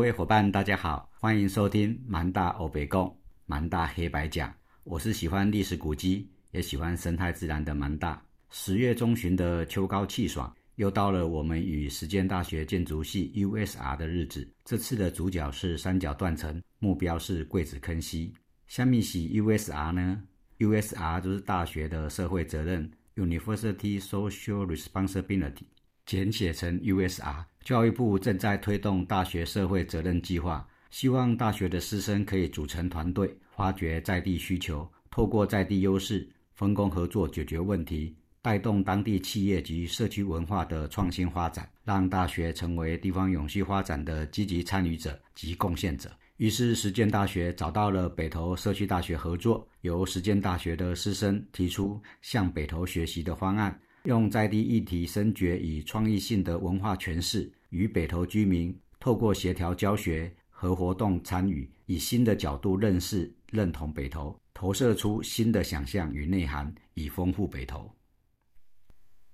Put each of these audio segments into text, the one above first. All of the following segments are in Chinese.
各位伙伴，大家好，欢迎收听蛮大欧北共蛮大黑白讲。我是喜欢历史古迹，也喜欢生态自然的蛮大。十月中旬的秋高气爽，又到了我们与实践大学建筑系 USR 的日子。这次的主角是三角断层，目标是桂子坑溪。下面是 USR 呢？USR 就是大学的社会责任 （University Social Responsibility），简写成 USR。教育部正在推动大学社会责任计划，希望大学的师生可以组成团队，发掘在地需求，透过在地优势，分工合作解决问题，带动当地企业及社区文化的创新发展，让大学成为地方永续发展的积极参与者及贡献者。于是，实践大学找到了北投社区大学合作，由实践大学的师生提出向北投学习的方案。用在地议题深掘与创意性的文化诠释，与北投居民透过协调教学和活动参与，以新的角度认识、认同北投，投射出新的想象与内涵，以丰富北投。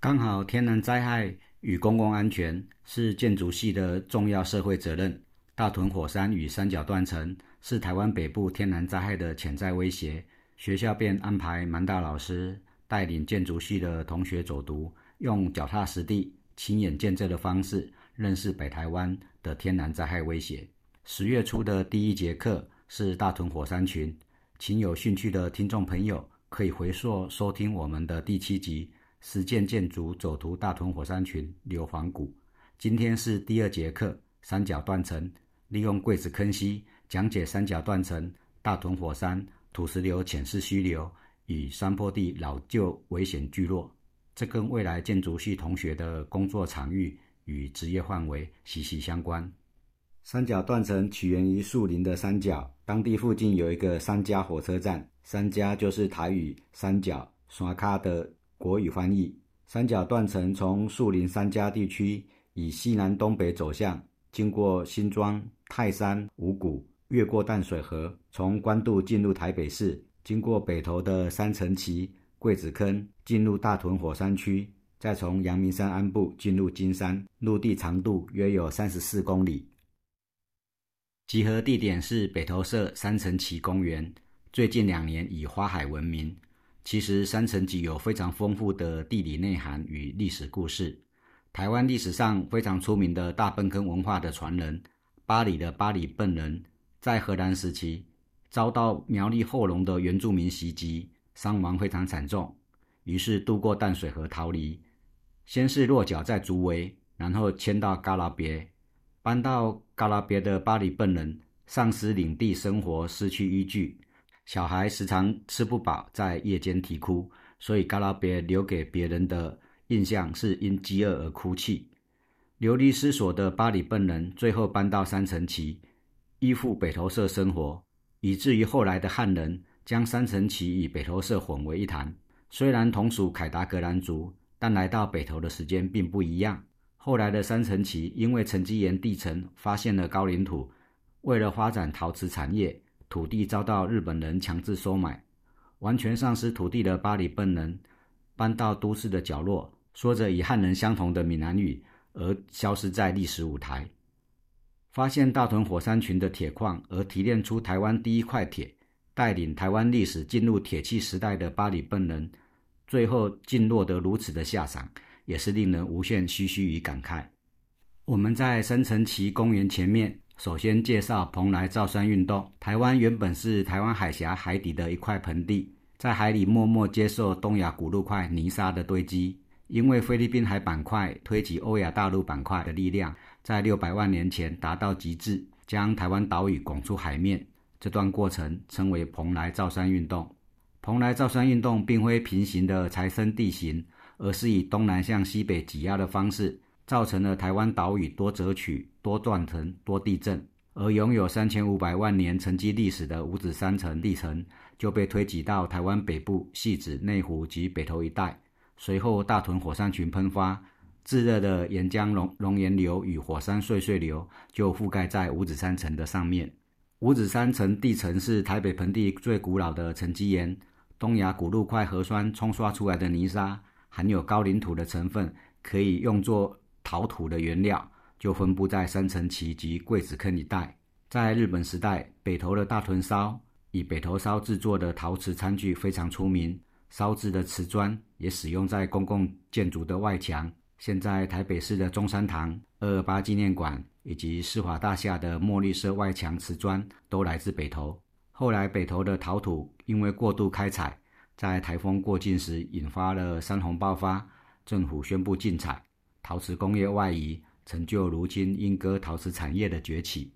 刚好天然灾害与公共安全是建筑系的重要社会责任。大屯火山与三角断层是台湾北部天然灾害的潜在威胁，学校便安排蛮大老师。带领建筑系的同学走读，用脚踏实地、亲眼见证的方式认识北台湾的天然灾害威胁。十月初的第一节课是大屯火山群，请有兴趣的听众朋友可以回溯收听我们的第七集《实践建筑走图大屯火山群硫磺谷》。今天是第二节课三角断层，利用柜子坑溪讲解三角断层、大屯火山土石流浅式溪流。与山坡地老旧危险聚落，这跟未来建筑系同学的工作场域与职业范围息息相关。三角断层起源于树林的山脚，当地附近有一个三家火车站，三家就是台语“三角”刷卡的国语翻译。三角断层从树林三家地区以西南东北走向，经过新庄、泰山、五谷，越过淡水河，从关渡进入台北市。经过北投的三层旗、桂子坑，进入大屯火山区，再从阳明山安部进入金山，陆地长度约有三十四公里。集合地点是北投社三层旗公园。最近两年以花海闻名。其实三层旗有非常丰富的地理内涵与历史故事。台湾历史上非常出名的大粪坑文化的传人，巴里的巴里笨人，在荷兰时期。遭到苗栗后龙的原住民袭击，伤亡非常惨重，于是渡过淡水河逃离。先是落脚在竹围，然后迁到嘎拉别。搬到嘎拉别的巴里笨人，丧失领地生活，失去依据，小孩时常吃不饱，在夜间啼哭，所以嘎拉别留给别人的印象是因饥饿而哭泣。流离失所的巴里笨人，最后搬到三层旗，依附北投社生活。以至于后来的汉人将三层旗与北投社混为一谈。虽然同属凯达格兰族，但来到北投的时间并不一样。后来的三层旗因为沉积岩地层发现了高岭土，为了发展陶瓷产业，土地遭到日本人强制收买，完全丧失土地的巴里笨人搬到都市的角落，说着与汉人相同的闽南语，而消失在历史舞台。发现大屯火山群的铁矿，而提炼出台湾第一块铁，带领台湾历史进入铁器时代的巴里笨人，最后竟落得如此的下场，也是令人无限唏嘘与感慨。我们在深城旗公园前面，首先介绍蓬莱造山运动。台湾原本是台湾海峡海底的一块盆地，在海里默默接受东亚古陆块泥沙的堆积，因为菲律宾海板块推挤欧亚大陆板块的力量。在六百万年前达到极致，将台湾岛屿拱出海面。这段过程称为蓬莱造山运动。蓬莱造山运动并非平行的财生地形，而是以东南向西北挤压的方式，造成了台湾岛屿多折曲、多断层、多地震。而拥有三千五百万年沉积历史的五指山层地层就被推挤到台湾北部、细指、内湖及北投一带。随后，大屯火山群喷发。炙热的岩浆熔熔岩流与火山碎碎流就覆盖在五指山层的上面。五指山层地层是台北盆地最古老的沉积岩，东亚古陆块核酸冲刷出来的泥沙含有高岭土的成分，可以用作陶土的原料，就分布在三层崎及桂子坑一带。在日本时代，北投的大屯烧以北投烧制作的陶瓷餐具非常出名，烧制的瓷砖也使用在公共建筑的外墙。现在台北市的中山堂、二二八纪念馆以及世华大厦的墨绿色外墙瓷砖都来自北投。后来，北投的陶土因为过度开采，在台风过境时引发了山洪爆发，政府宣布禁采，陶瓷工业外移，成就如今莺歌陶瓷产业的崛起。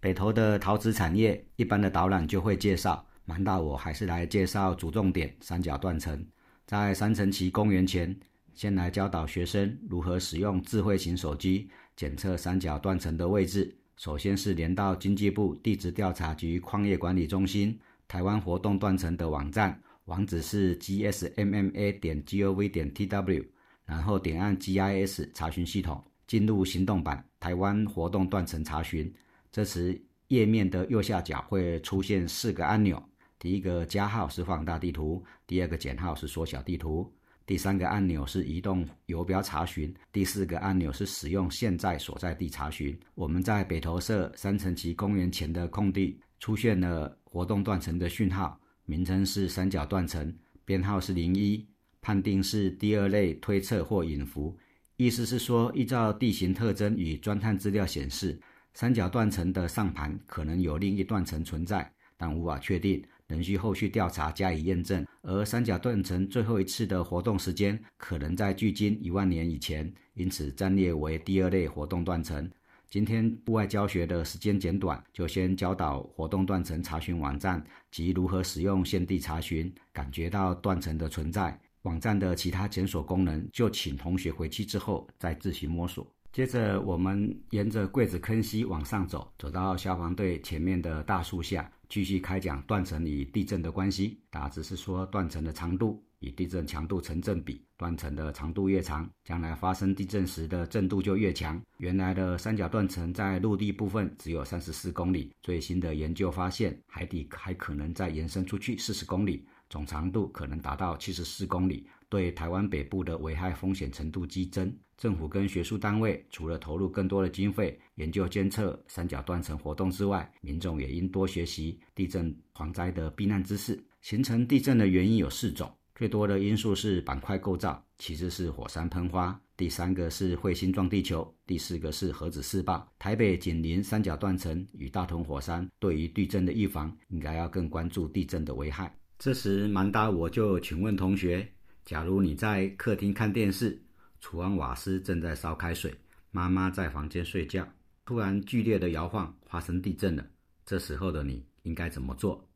北投的陶瓷产业，一般的导览就会介绍，蛮大我还是来介绍主重点——三角断层。在三层崎公园前，先来教导学生如何使用智慧型手机检测三角断层的位置。首先是连到经济部地质调查局矿业管理中心台湾活动断层的网站，网址是 gsmma 点 gov 点 tw，然后点按 GIS 查询系统，进入行动版台湾活动断层查询。这时，页面的右下角会出现四个按钮：第一个加号是放大地图，第二个减号是缩小地图，第三个按钮是移动游标查询，第四个按钮是使用现在所在地查询。我们在北投社三层崎公园前的空地出现了活动断层的讯号，名称是三角断层，编号是零一，判定是第二类推测或隐伏，意思是说，依照地形特征与钻探资料显示。三角断层的上盘可能有另一断层存在，但无法确定，仍需后续调查加以验证。而三角断层最后一次的活动时间可能在距今一万年以前，因此暂列为第二类活动断层。今天户外教学的时间简短，就先教导活动断层查询网站及如何使用现地查询，感觉到断层的存在。网站的其他检索功能，就请同学回去之后再自行摸索。接着，我们沿着柜子坑溪往上走，走到消防队前面的大树下，继续开讲断层与地震的关系。大致是说，断层的长度与地震强度成正比，断层的长度越长，将来发生地震时的震度就越强。原来的三角断层在陆地部分只有三十四公里，最新的研究发现，海底还可能再延伸出去四十公里，总长度可能达到七十四公里。对台湾北部的危害风险程度激增，政府跟学术单位除了投入更多的经费研究监测三角断层活动之外，民众也应多学习地震蝗灾的避难知识。形成地震的原因有四种，最多的因素是板块构造，其次是火山喷发，第三个是彗星撞地球，第四个是核子试爆。台北紧邻三角断层与大同火山，对于地震的预防，应该要更关注地震的危害。这时，蛮达我就请问同学。假如你在客厅看电视，厨房瓦斯正在烧开水，妈妈在房间睡觉，突然剧烈的摇晃，发生地震了。这时候的你应该怎么做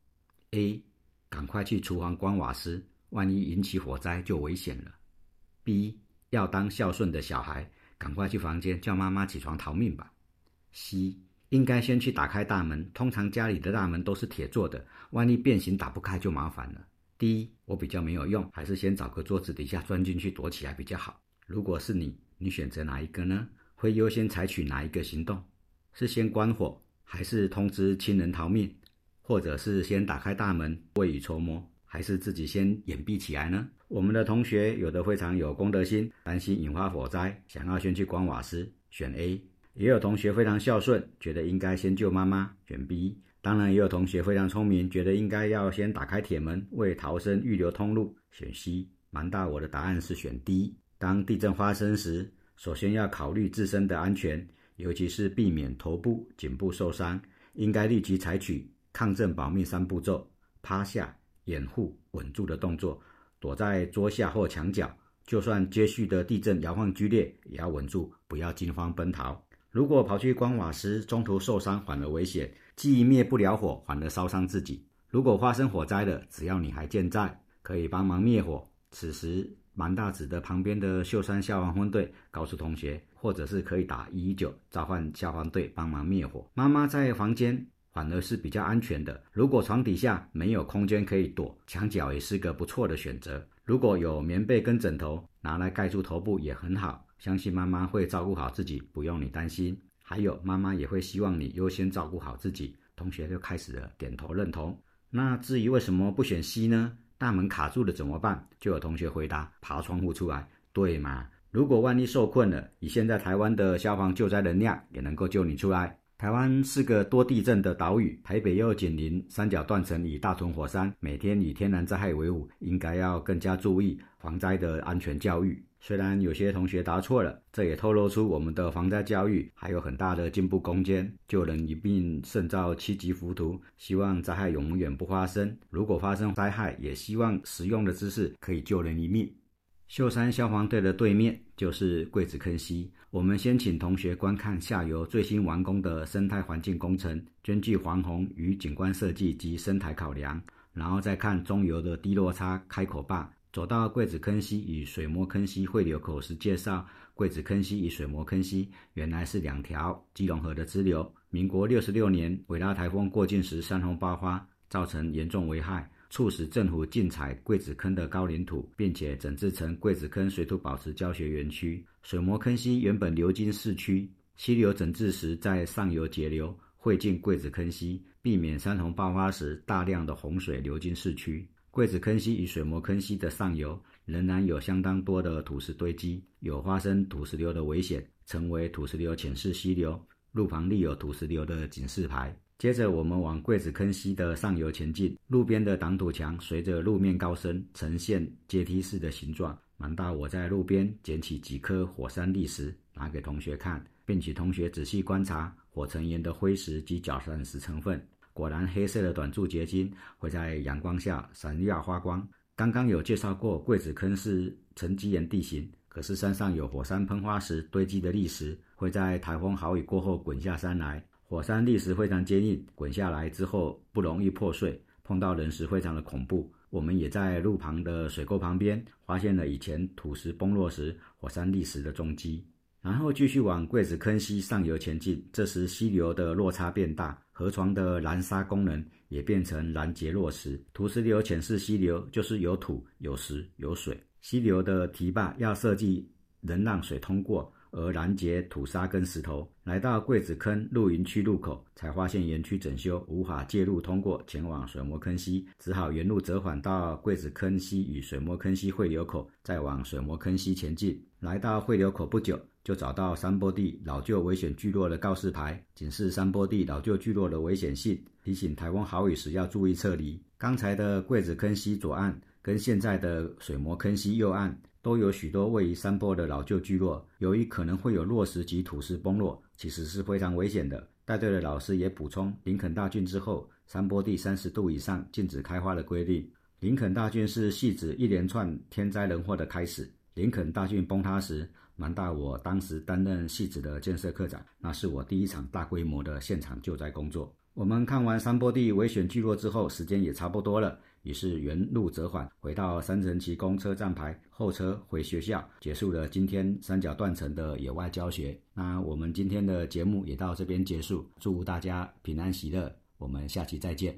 ？A. 赶快去厨房关瓦斯，万一引起火灾就危险了。B. 要当孝顺的小孩，赶快去房间叫妈妈起床逃命吧。C. 应该先去打开大门，通常家里的大门都是铁做的，万一变形打不开就麻烦了。第一，我比较没有用，还是先找个桌子底下钻进去躲起来比较好。如果是你，你选择哪一个呢？会优先采取哪一个行动？是先关火，还是通知亲人逃命，或者是先打开大门未雨绸缪，还是自己先掩蔽起来呢？我们的同学有的非常有公德心，担心引发火灾，想要先去关瓦斯，选 A；也有同学非常孝顺，觉得应该先救妈妈，选 B。当然，也有同学非常聪明，觉得应该要先打开铁门，为逃生预留通路，选 C。蛮大，我的答案是选 D。当地震发生时，首先要考虑自身的安全，尤其是避免头部、颈部受伤，应该立即采取抗震保命三步骤：趴下、掩护、稳住的动作，躲在桌下或墙角，就算接续的地震摇晃剧烈，也要稳住，不要惊慌奔逃。如果跑去关瓦斯，中途受伤反而危险，既灭不了火，反而烧伤自己。如果发生火灾了，只要你还健在，可以帮忙灭火。此时，蛮大指的旁边的秀山消防分队告诉同学，或者是可以打一一九召唤消防队帮忙灭火。妈妈在房间反而是比较安全的。如果床底下没有空间可以躲，墙角也是个不错的选择。如果有棉被跟枕头，拿来盖住头部也很好。相信妈妈会照顾好自己，不用你担心。还有，妈妈也会希望你优先照顾好自己。同学就开始了点头认同。那至于为什么不选 C 呢？大门卡住了怎么办？就有同学回答：爬窗户出来。对嘛？如果万一受困了，以现在台湾的消防救灾能量，也能够救你出来。台湾是个多地震的岛屿，台北又紧邻三角断层与大屯火山，每天与天然灾害为伍，应该要更加注意防灾的安全教育。虽然有些同学答错了，这也透露出我们的防灾教育还有很大的进步空间。救人一命胜造七级浮屠，希望灾害永远不发生。如果发生灾害，也希望实用的知识可以救人一命。秀山消防队的对面就是桂子坑溪。我们先请同学观看下游最新完工的生态环境工程，根据防洪与景观设计及生态考量，然后再看中游的低落差开口坝。走到桂子坑溪与水磨坑溪汇流口时，介绍桂子坑溪与水磨坑溪原来是两条基隆河的支流。民国六十六年，伟拉台风过境时山洪爆发，造成严重危害。促使政府禁采桂子坑的高岭土，并且整治成桂子坑水土保持教学园区。水磨坑溪原本流经市区，溪流整治时在上游截流，汇进桂子坑溪，避免山洪爆发时大量的洪水流进市区。桂子坑溪与水磨坑溪的上游仍然有相当多的土石堆积，有发生土石流的危险，成为土石流浅势溪流。路旁立有土石流的警示牌。接着，我们往桂子坑溪的上游前进。路边的挡土墙随着路面高升，呈现阶梯式的形状。蛮大，我在路边捡起几颗火山砾石，拿给同学看，并请同学仔细观察火成岩的灰石及角闪石成分。果然，黑色的短柱结晶会在阳光下闪耀发光。刚刚有介绍过，桂子坑是沉积岩地形，可是山上有火山喷发时堆积的砾石，会在台风豪雨过后滚下山来。火山砾石非常坚硬，滚下来之后不容易破碎，碰到人时非常的恐怖。我们也在路旁的水沟旁边发现了以前土石崩落时火山砾石的踪迹。然后继续往桂子坑溪上游前进，这时溪流的落差变大，河床的拦沙功能也变成拦截落石。土石流浅式溪流就是有土、有石、有水。溪流的堤坝要设计能让水通过。而拦截土沙跟石头，来到桂子坑露营区入口，才发现园区整修，无法借路通过前往水磨坑溪，只好原路折返到桂子坑溪与水磨坑溪汇流口，再往水磨坑溪前进。来到汇流口不久，就找到山坡地老旧危险聚落的告示牌，警示山坡地老旧聚落的危险性，提醒台风豪雨时要注意撤离。刚才的桂子坑溪左岸，跟现在的水磨坑溪右岸。都有许多位于山坡的老旧聚落，由于可能会有落石及土石崩落，其实是非常危险的。带队的老师也补充，林肯大郡之后，山坡地三十度以上禁止开花的规定。林肯大郡是系指一连串天灾人祸的开始。林肯大郡崩塌时，蛮大我当时担任系指的建设科长，那是我第一场大规模的现场救灾工作。我们看完山坡地危险聚落之后，时间也差不多了。于是原路折返，回到三层旗公车站牌候车回学校，结束了今天三角断层的野外教学。那我们今天的节目也到这边结束，祝大家平安喜乐，我们下期再见。